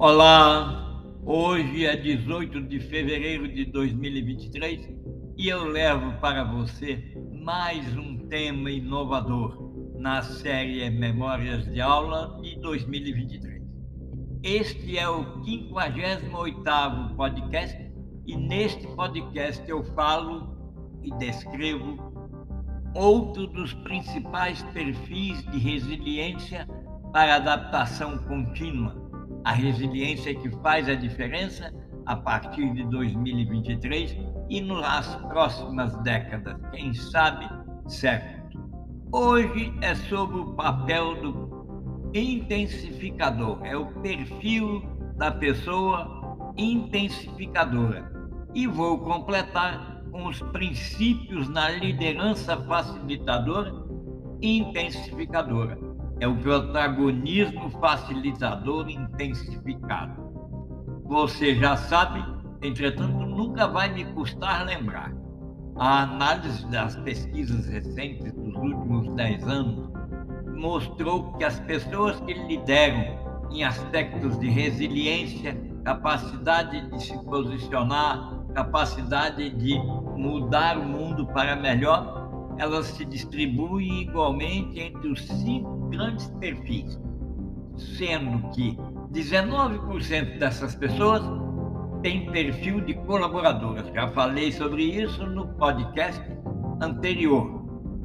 Olá, hoje é 18 de fevereiro de 2023 e eu levo para você mais um tema inovador na série Memórias de Aula de 2023. Este é o 58º podcast e neste podcast eu falo e descrevo outro dos principais perfis de resiliência para adaptação contínua a resiliência que faz a diferença a partir de 2023 e nas próximas décadas, quem sabe séculos. Hoje é sobre o papel do intensificador, é o perfil da pessoa intensificadora. E vou completar com os princípios na liderança facilitadora e intensificadora é o protagonismo facilitador intensificado. Você já sabe, entretanto, nunca vai me custar lembrar. A análise das pesquisas recentes dos últimos dez anos mostrou que as pessoas que lideram em aspectos de resiliência, capacidade de se posicionar, capacidade de mudar o mundo para melhor, elas se distribuem igualmente entre os cinco grandes perfis, sendo que 19% dessas pessoas têm perfil de colaboradoras. Já falei sobre isso no podcast anterior.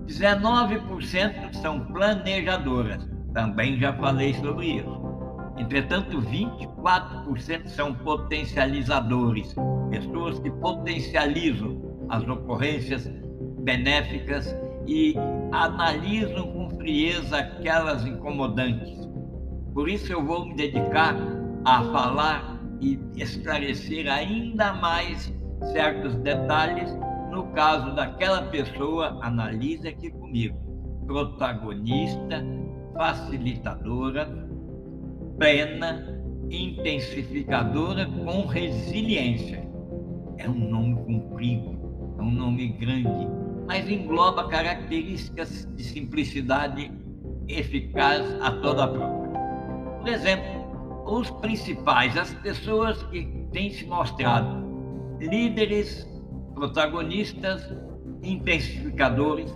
19% são planejadoras. Também já falei sobre isso. Entretanto, 24% são potencializadores, pessoas que potencializam as ocorrências benéficas e analisam com frieza aquelas incomodantes. Por isso eu vou me dedicar a falar e esclarecer ainda mais certos detalhes no caso daquela pessoa, analise aqui comigo, protagonista, facilitadora, plena, intensificadora com resiliência. É um nome comprido, é um nome grande, mas engloba características de simplicidade eficaz a toda a prova. Por exemplo, os principais, as pessoas que têm se mostrado líderes, protagonistas, intensificadores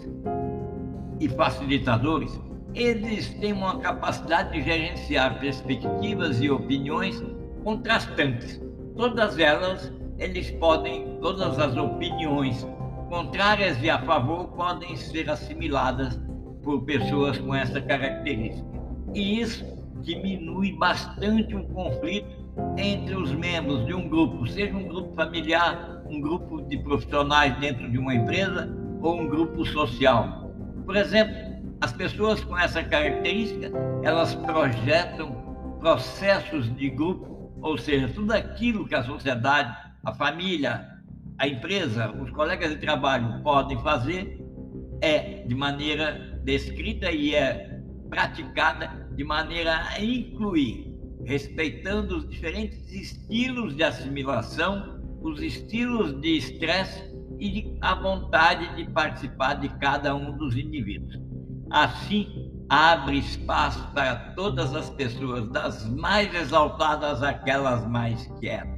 e facilitadores, eles têm uma capacidade de gerenciar perspectivas e opiniões contrastantes. Todas elas, eles podem, todas as opiniões contrárias e a favor podem ser assimiladas por pessoas com essa característica. E isso diminui bastante o conflito entre os membros de um grupo, seja um grupo familiar, um grupo de profissionais dentro de uma empresa ou um grupo social. Por exemplo, as pessoas com essa característica, elas projetam processos de grupo, ou seja, tudo aquilo que a sociedade, a família, a empresa, os colegas de trabalho podem fazer é de maneira descrita e é praticada de maneira a incluir, respeitando os diferentes estilos de assimilação, os estilos de estresse e a vontade de participar de cada um dos indivíduos. Assim, abre espaço para todas as pessoas, das mais exaltadas àquelas mais quietas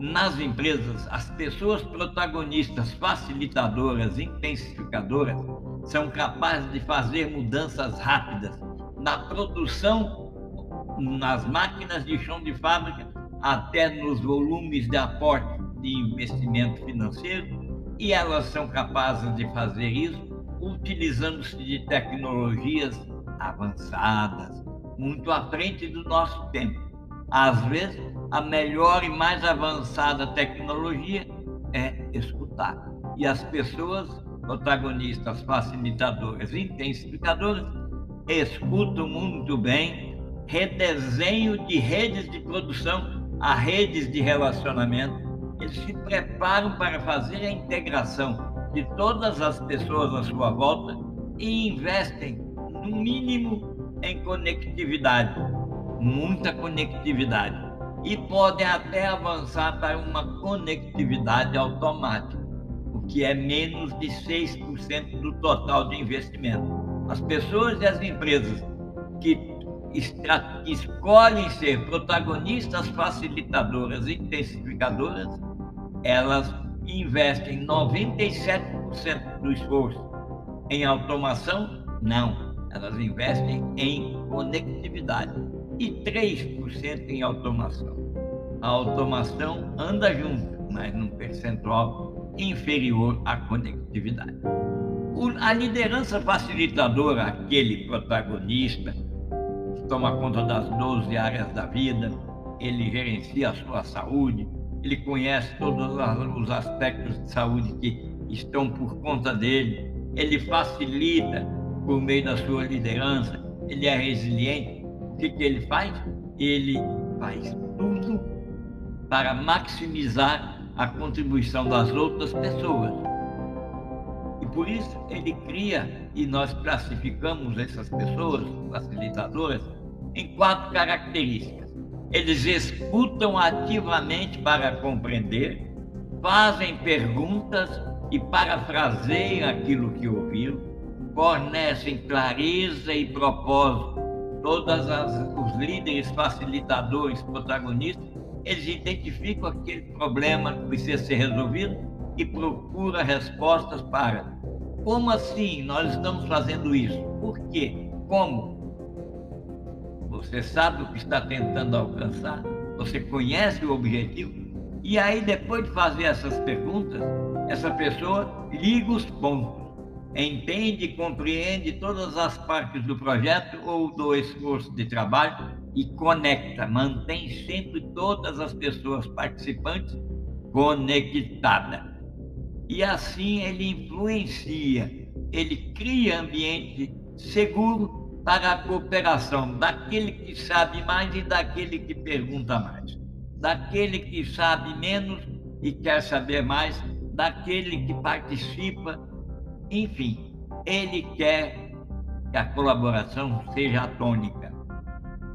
nas empresas, as pessoas protagonistas, facilitadoras, intensificadoras, são capazes de fazer mudanças rápidas na produção, nas máquinas de chão de fábrica, até nos volumes de aporte de investimento financeiro, e elas são capazes de fazer isso utilizando-se de tecnologias avançadas, muito à frente do nosso tempo. Às vezes, a melhor e mais avançada tecnologia é escutar. E as pessoas, protagonistas, facilitadoras, intensificadoras, escutam muito bem redesenho de redes de produção a redes de relacionamento. Eles se preparam para fazer a integração de todas as pessoas à sua volta e investem, no mínimo, em conectividade, muita conectividade e podem até avançar para uma conectividade automática, o que é menos de 6% do total de investimento. As pessoas e as empresas que escolhem ser protagonistas facilitadoras e intensificadoras, elas investem 97% do esforço em automação? Não, elas investem em conectividade e 3% em automação. A automação anda junto, mas num percentual inferior à conectividade. A liderança facilitadora, aquele protagonista que toma conta das 12 áreas da vida, ele gerencia a sua saúde, ele conhece todos os aspectos de saúde que estão por conta dele, ele facilita por meio da sua liderança, ele é resiliente. Que, que ele faz? Ele faz tudo para maximizar a contribuição das outras pessoas. E por isso ele cria, e nós classificamos essas pessoas facilitadoras em quatro características. Eles escutam ativamente para compreender, fazem perguntas e parafraseiam aquilo que ouviram, fornecem clareza e propósito. Todos os líderes facilitadores, protagonistas, eles identificam aquele problema que precisa ser resolvido e procuram respostas para como assim nós estamos fazendo isso? Por quê? Como? Você sabe o que está tentando alcançar? Você conhece o objetivo? E aí, depois de fazer essas perguntas, essa pessoa liga os pontos, entende e compreende todas as partes do projeto ou do esforço de trabalho e conecta, mantém sempre todas as pessoas participantes conectadas. E assim ele influencia, ele cria ambiente seguro para a cooperação daquele que sabe mais e daquele que pergunta mais, daquele que sabe menos e quer saber mais, daquele que participa, enfim, ele quer que a colaboração seja tônica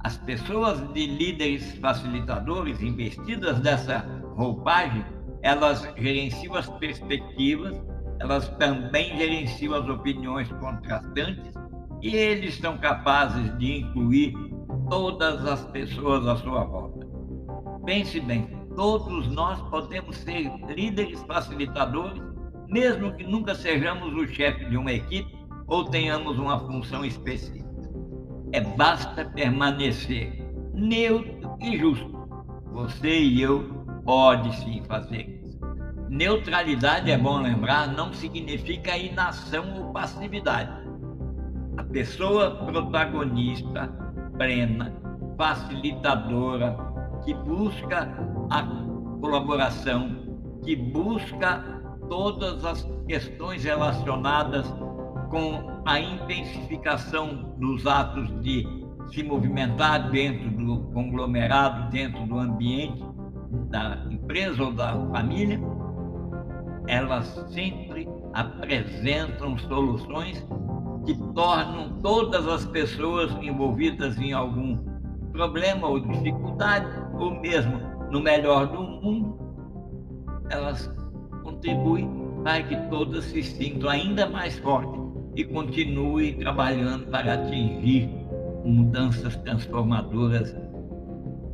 as pessoas de líderes facilitadores investidas nessa roupagem, elas gerenciam as perspectivas, elas também gerenciam as opiniões contrastantes e eles são capazes de incluir todas as pessoas à sua volta. Pense bem, todos nós podemos ser líderes facilitadores, mesmo que nunca sejamos o chefe de uma equipe ou tenhamos uma função específica é basta permanecer neutro e justo. Você e eu pode sim fazer isso. Neutralidade, é bom lembrar, não significa inação ou passividade. A pessoa protagonista, plena, facilitadora, que busca a colaboração, que busca todas as questões relacionadas com a intensificação dos atos de se movimentar dentro do conglomerado, dentro do ambiente da empresa ou da família, elas sempre apresentam soluções que tornam todas as pessoas envolvidas em algum problema ou dificuldade, ou mesmo no melhor do mundo, elas contribuem para que todas se sintam ainda mais fortes e continue trabalhando para atingir mudanças transformadoras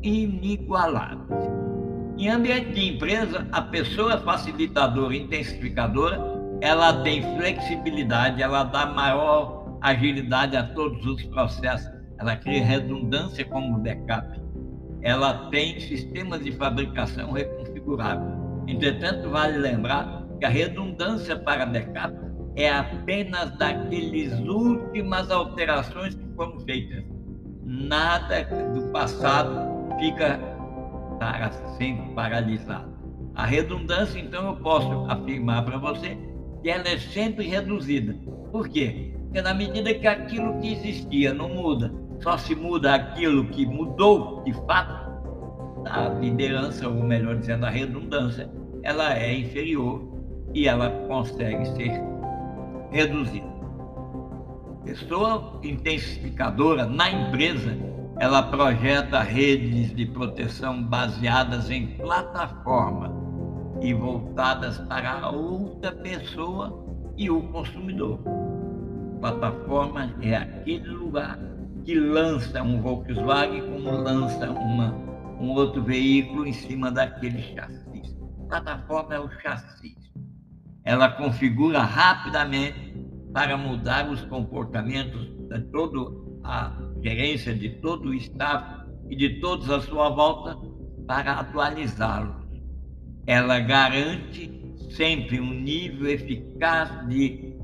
inigualáveis. Em ambiente de empresa, a pessoa facilitadora, intensificadora, ela tem flexibilidade, ela dá maior agilidade a todos os processos, ela cria redundância como backup, ela tem sistemas de fabricação reconfiguráveis. Entretanto, vale lembrar que a redundância para backup é apenas daqueles últimas alterações que foram feitas. Nada do passado fica para sempre paralisado. A redundância, então, eu posso afirmar para você que ela é sempre reduzida. Por quê? Porque na medida que aquilo que existia não muda, só se muda aquilo que mudou de fato, a liderança, ou melhor dizendo, a redundância, ela é inferior e ela consegue ser reduzida. Pessoa intensificadora na empresa, ela projeta redes de proteção baseadas em plataforma e voltadas para a outra pessoa e o consumidor. Plataforma é aquele lugar que lança um Volkswagen como lança uma, um outro veículo em cima daquele chassi. Plataforma é o chassi. Ela configura rapidamente para mudar os comportamentos de toda a gerência, de todo o staff e de todos à sua volta para atualizá-los. Ela garante sempre um nível eficaz de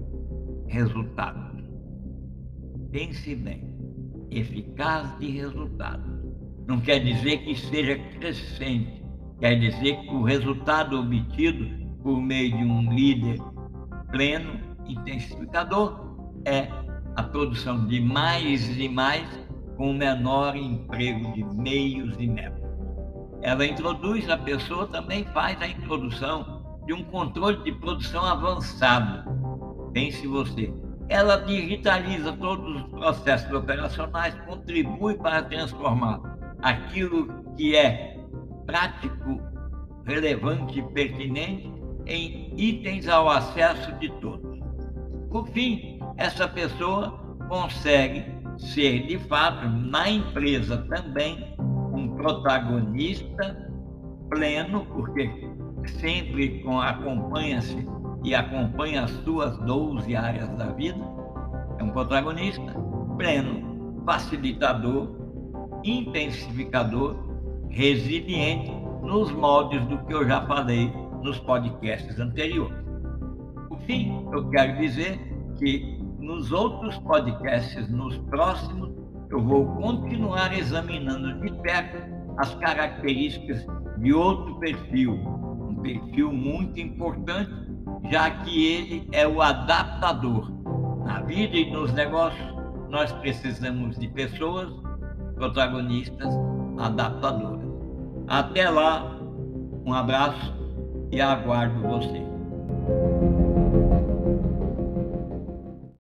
resultados. Pense bem, eficaz de resultados. Não quer dizer que seja crescente, quer dizer que o resultado obtido por meio de um líder pleno, intensificador, é a produção de mais e mais com menor emprego de meios e métodos. Ela introduz, a pessoa também faz a introdução de um controle de produção avançado. Pense você. Ela digitaliza todos os processos operacionais, contribui para transformar aquilo que é prático, relevante e pertinente em itens ao acesso de todos. Por fim, essa pessoa consegue ser, de fato, na empresa também, um protagonista pleno, porque sempre acompanha-se e acompanha as suas 12 áreas da vida, é um protagonista pleno, facilitador, intensificador, resiliente nos moldes do que eu já falei nos podcasts anteriores. Por fim, eu quero dizer que nos outros podcasts, nos próximos, eu vou continuar examinando de perto as características de outro perfil, um perfil muito importante, já que ele é o adaptador. Na vida e nos negócios, nós precisamos de pessoas protagonistas adaptadoras. Até lá, um abraço e aguardo você.